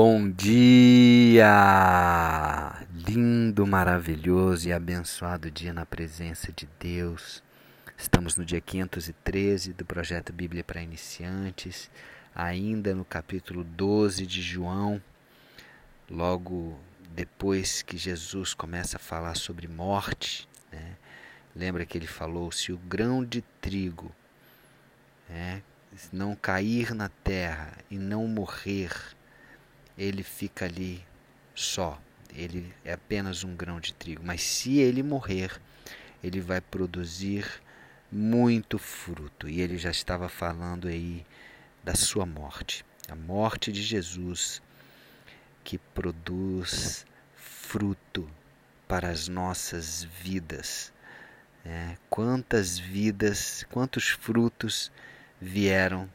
Bom dia! Lindo, maravilhoso e abençoado dia na presença de Deus. Estamos no dia 513 do projeto Bíblia para Iniciantes, ainda no capítulo 12 de João, logo depois que Jesus começa a falar sobre morte. Né? Lembra que ele falou: se o grão de trigo né, não cair na terra e não morrer, ele fica ali só. Ele é apenas um grão de trigo. Mas se ele morrer, ele vai produzir muito fruto. E ele já estava falando aí da sua morte. A morte de Jesus que produz fruto para as nossas vidas. É, quantas vidas, quantos frutos vieram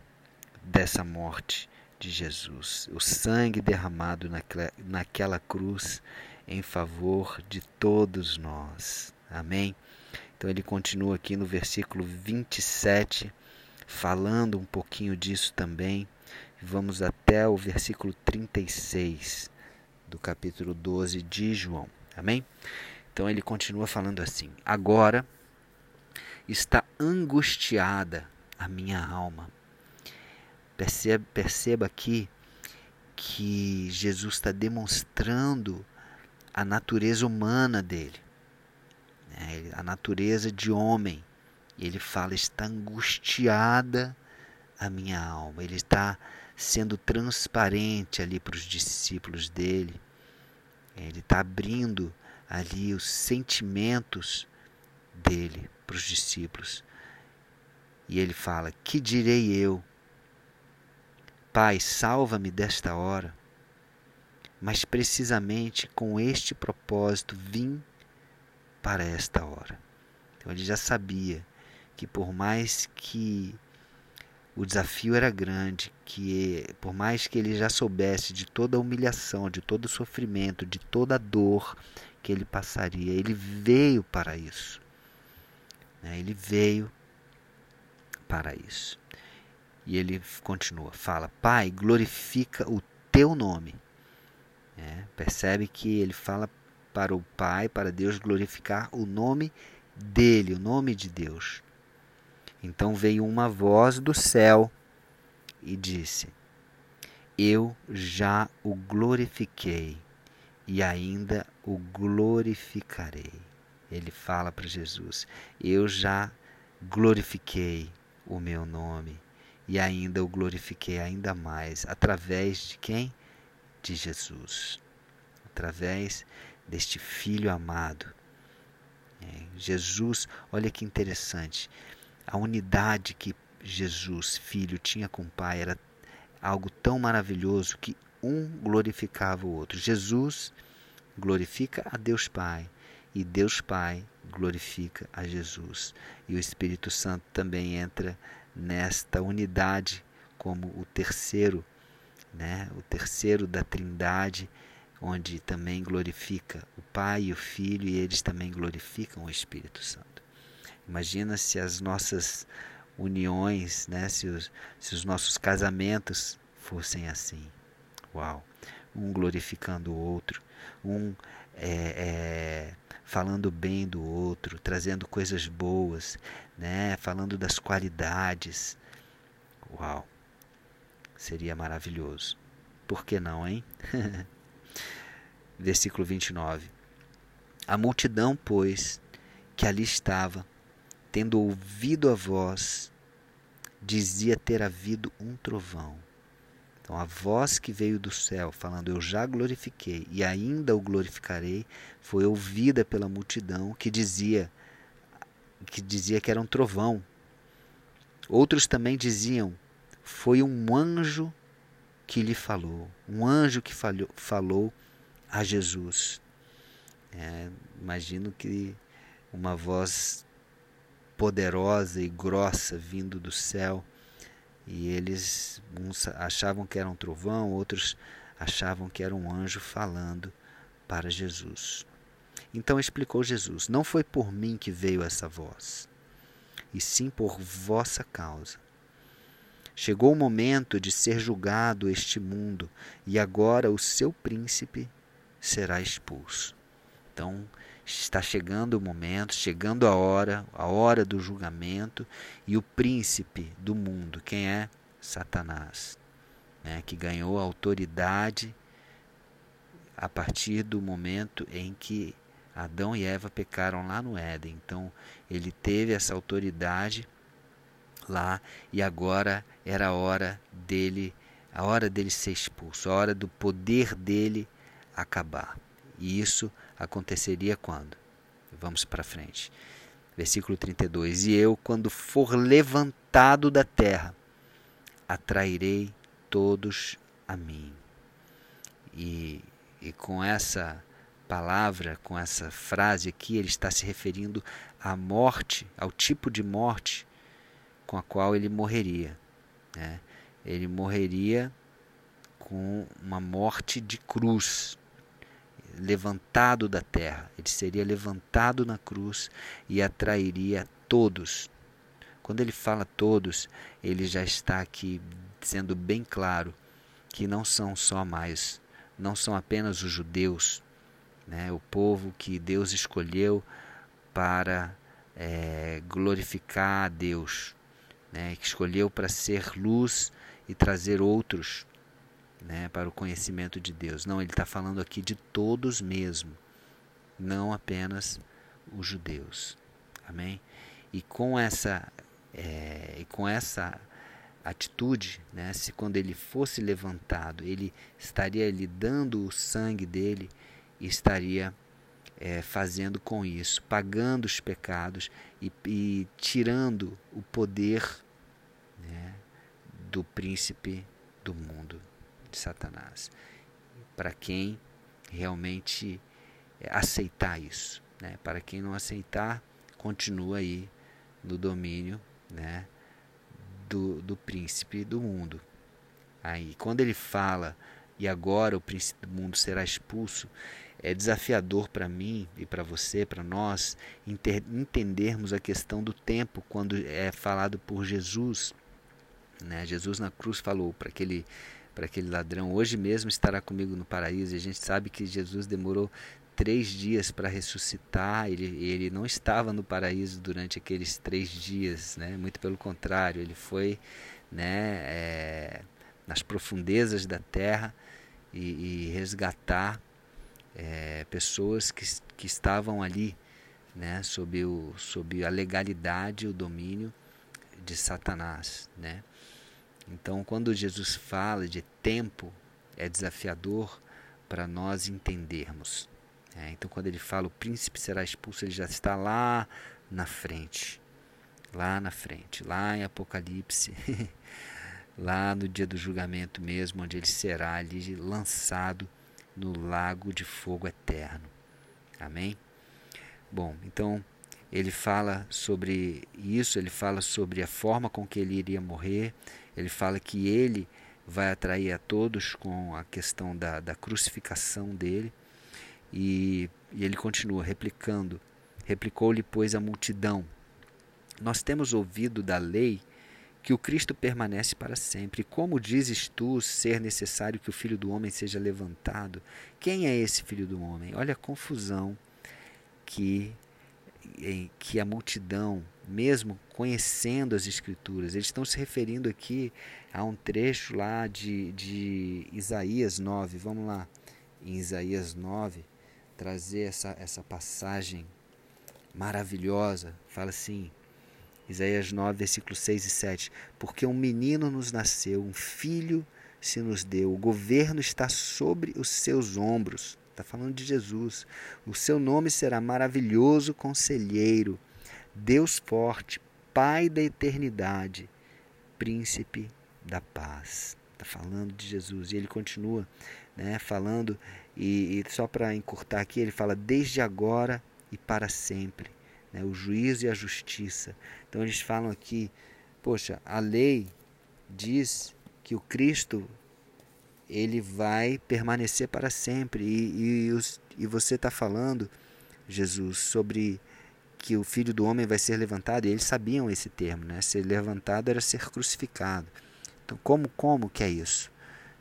dessa morte de Jesus, o sangue derramado naquela, naquela cruz em favor de todos nós. Amém? Então ele continua aqui no versículo 27, falando um pouquinho disso também. Vamos até o versículo 36 do capítulo 12 de João. Amém? Então ele continua falando assim: Agora está angustiada a minha alma Perceba, perceba aqui que Jesus está demonstrando a natureza humana dele, né? a natureza de homem. Ele fala: está angustiada a minha alma. Ele está sendo transparente ali para os discípulos dele. Ele está abrindo ali os sentimentos dele para os discípulos. E ele fala: Que direi eu? Pai, salva-me desta hora. Mas precisamente com este propósito vim para esta hora. Então ele já sabia que por mais que o desafio era grande, que por mais que ele já soubesse de toda a humilhação, de todo o sofrimento, de toda a dor que ele passaria, ele veio para isso. Né? Ele veio para isso. E ele continua, fala: Pai, glorifica o teu nome. É, percebe que ele fala para o Pai, para Deus glorificar o nome dele, o nome de Deus. Então veio uma voz do céu e disse: Eu já o glorifiquei e ainda o glorificarei. Ele fala para Jesus: Eu já glorifiquei o meu nome e ainda o glorifiquei ainda mais através de quem? De Jesus. Através deste filho amado. É, Jesus, olha que interessante. A unidade que Jesus, filho, tinha com o Pai era algo tão maravilhoso que um glorificava o outro. Jesus glorifica a Deus Pai e Deus Pai glorifica a Jesus. E o Espírito Santo também entra nesta unidade como o terceiro, né, o terceiro da Trindade, onde também glorifica o Pai e o Filho e eles também glorificam o Espírito Santo. Imagina se as nossas uniões, né, se, os, se os nossos casamentos fossem assim. Uau! Um glorificando o outro, um é, é, falando bem do outro, trazendo coisas boas, né? falando das qualidades. Uau! Seria maravilhoso. Por que não, hein? Versículo 29. A multidão, pois, que ali estava, tendo ouvido a voz, dizia ter havido um trovão. Então, a voz que veio do céu, falando: Eu já glorifiquei e ainda o glorificarei, foi ouvida pela multidão que dizia que dizia que era um trovão. Outros também diziam: Foi um anjo que lhe falou, um anjo que falou, falou a Jesus. É, imagino que uma voz poderosa e grossa vindo do céu e eles uns achavam que era um trovão, outros achavam que era um anjo falando para Jesus. Então explicou Jesus: Não foi por mim que veio essa voz, e sim por vossa causa. Chegou o momento de ser julgado este mundo, e agora o seu príncipe será expulso. Então, está chegando o momento, chegando a hora, a hora do julgamento, e o príncipe do mundo, quem é? Satanás, né, que ganhou autoridade a partir do momento em que Adão e Eva pecaram lá no Éden. Então, ele teve essa autoridade lá e agora era a hora dele, a hora dele ser expulso, a hora do poder dele acabar. E isso aconteceria quando? Vamos para frente. Versículo 32: E eu, quando for levantado da terra, atrairei todos a mim. E, e com essa palavra, com essa frase aqui, ele está se referindo à morte, ao tipo de morte com a qual ele morreria. Né? Ele morreria com uma morte de cruz, levantado da terra. Ele seria levantado na cruz e atrairia todos. Quando ele fala todos, ele já está aqui sendo bem claro que não são só mais, não são apenas os judeus, né, o povo que Deus escolheu para é, glorificar a Deus, né, que escolheu para ser luz e trazer outros né, para o conhecimento de Deus. Não, ele está falando aqui de todos mesmo, não apenas os judeus. Amém? E com essa, é, e com essa atitude, né, se quando ele fosse levantado, ele estaria lhe dando o sangue dele e estaria é, fazendo com isso, pagando os pecados e, e tirando o poder né, do príncipe do mundo de Satanás. Para quem realmente aceitar isso. Né? Para quem não aceitar, continua aí no domínio né, do, do príncipe do mundo. Aí, quando ele fala, e agora o príncipe do mundo será expulso, é desafiador para mim e para você, para nós, entendermos a questão do tempo quando é falado por Jesus. Né? Jesus na cruz falou para aquele para aquele ladrão: Hoje mesmo estará comigo no paraíso. E a gente sabe que Jesus demorou três dias para ressuscitar. Ele, ele não estava no paraíso durante aqueles três dias, né? muito pelo contrário, ele foi né, é, nas profundezas da terra e, e resgatar é, pessoas que, que estavam ali né, sob, o, sob a legalidade o domínio de Satanás. Né? Então, quando Jesus fala de tempo, é desafiador para nós entendermos. É, então, quando ele fala o príncipe será expulso, ele já está lá na frente. Lá na frente, lá em Apocalipse, lá no dia do julgamento mesmo, onde ele será ali lançado no lago de fogo eterno. Amém? Bom, então ele fala sobre isso, ele fala sobre a forma com que ele iria morrer, ele fala que ele vai atrair a todos com a questão da, da crucificação dele. E, e ele continua replicando: replicou-lhe, pois, a multidão. Nós temos ouvido da lei que o Cristo permanece para sempre. Como dizes tu ser necessário que o filho do homem seja levantado? Quem é esse filho do homem? Olha a confusão que, que a multidão mesmo conhecendo as Escrituras. Eles estão se referindo aqui a um trecho lá de, de Isaías 9. Vamos lá, em Isaías 9, trazer essa, essa passagem maravilhosa. Fala assim, Isaías 9, versículos 6 e 7. Porque um menino nos nasceu, um filho se nos deu, o governo está sobre os seus ombros. Está falando de Jesus. O seu nome será maravilhoso conselheiro Deus forte, Pai da eternidade, Príncipe da paz. Está falando de Jesus. E ele continua né, falando, e, e só para encurtar aqui, ele fala desde agora e para sempre. Né, o juízo e a justiça. Então eles falam aqui, poxa, a lei diz que o Cristo ele vai permanecer para sempre. E, e, e você está falando, Jesus, sobre que o filho do homem vai ser levantado, e eles sabiam esse termo, né? Ser levantado era ser crucificado. Então, como, como que é isso?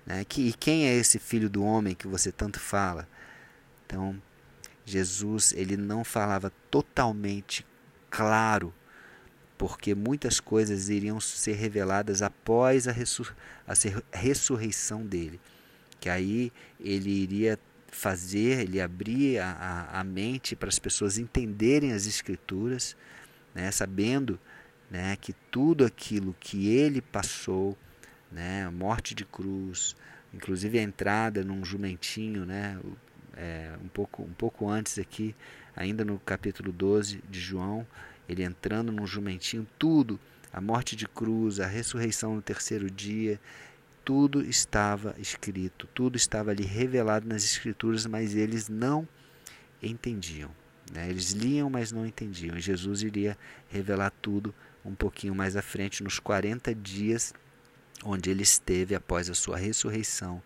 Né? Que, e quem é esse filho do homem que você tanto fala? Então, Jesus ele não falava totalmente claro, porque muitas coisas iriam ser reveladas após a, ressur a ressurreição dele. Que aí ele iria fazer, ele abrir a, a, a mente para as pessoas entenderem as Escrituras, né, sabendo né, que tudo aquilo que ele passou, né, morte de cruz, inclusive a entrada num jumentinho, né, é, um, pouco, um pouco antes aqui, ainda no capítulo 12 de João, ele entrando num jumentinho, tudo, a morte de cruz, a ressurreição no terceiro dia, tudo estava escrito, tudo estava ali revelado nas Escrituras, mas eles não entendiam. Né? Eles liam, mas não entendiam. E Jesus iria revelar tudo um pouquinho mais à frente, nos 40 dias onde ele esteve após a sua ressurreição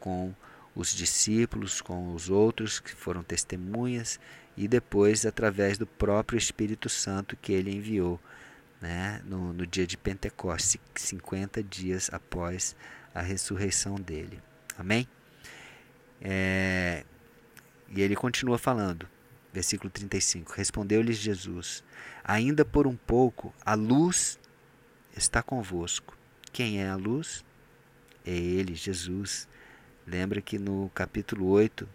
com os discípulos, com os outros que foram testemunhas e depois através do próprio Espírito Santo que ele enviou né, no, no dia de Pentecostes, 50 dias após a ressurreição dele. Amém? É, e ele continua falando, versículo 35: Respondeu-lhes Jesus: Ainda por um pouco a luz está convosco. Quem é a luz? É Ele, Jesus. Lembra que no capítulo 8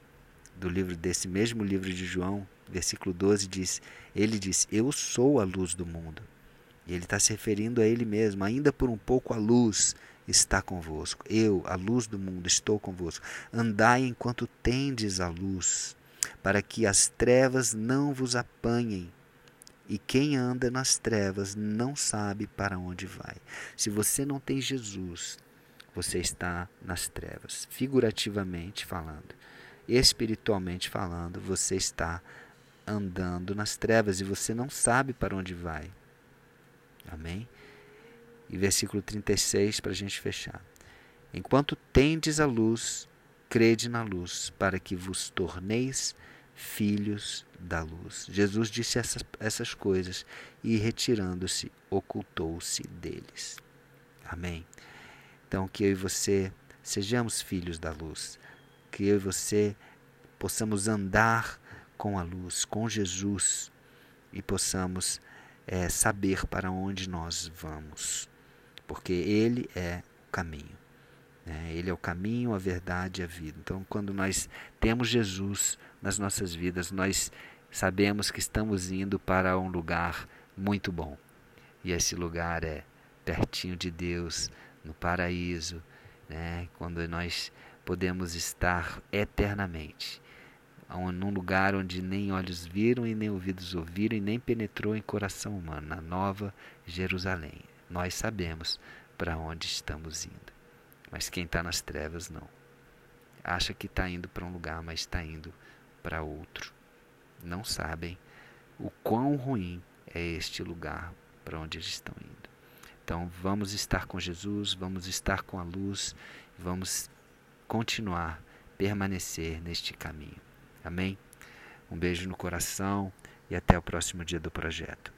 do livro desse mesmo livro de João, versículo 12 diz: Ele diz: Eu sou a luz do mundo. Ele está se referindo a ele mesmo. Ainda por um pouco a luz está convosco. Eu, a luz do mundo, estou convosco. Andai enquanto tendes a luz, para que as trevas não vos apanhem. E quem anda nas trevas não sabe para onde vai. Se você não tem Jesus, você está nas trevas, figurativamente falando. Espiritualmente falando, você está andando nas trevas e você não sabe para onde vai. Amém? E versículo 36 para a gente fechar. Enquanto tendes a luz, crede na luz, para que vos torneis filhos da luz. Jesus disse essas, essas coisas e, retirando-se, ocultou-se deles. Amém. Então, que eu e você sejamos filhos da luz, que eu e você possamos andar com a luz, com Jesus, e possamos é, saber para onde nós vamos, porque Ele é o caminho. Né? Ele é o caminho, a verdade e a vida. Então, quando nós temos Jesus nas nossas vidas, nós sabemos que estamos indo para um lugar muito bom. E esse lugar é pertinho de Deus, no paraíso, né? quando nós podemos estar eternamente num lugar onde nem olhos viram e nem ouvidos ouviram e nem penetrou em coração humano, na nova Jerusalém. Nós sabemos para onde estamos indo, mas quem está nas trevas não. Acha que está indo para um lugar, mas está indo para outro. Não sabem o quão ruim é este lugar para onde eles estão indo. Então vamos estar com Jesus, vamos estar com a luz, vamos continuar, permanecer neste caminho. Amém? Um beijo no coração e até o próximo dia do projeto.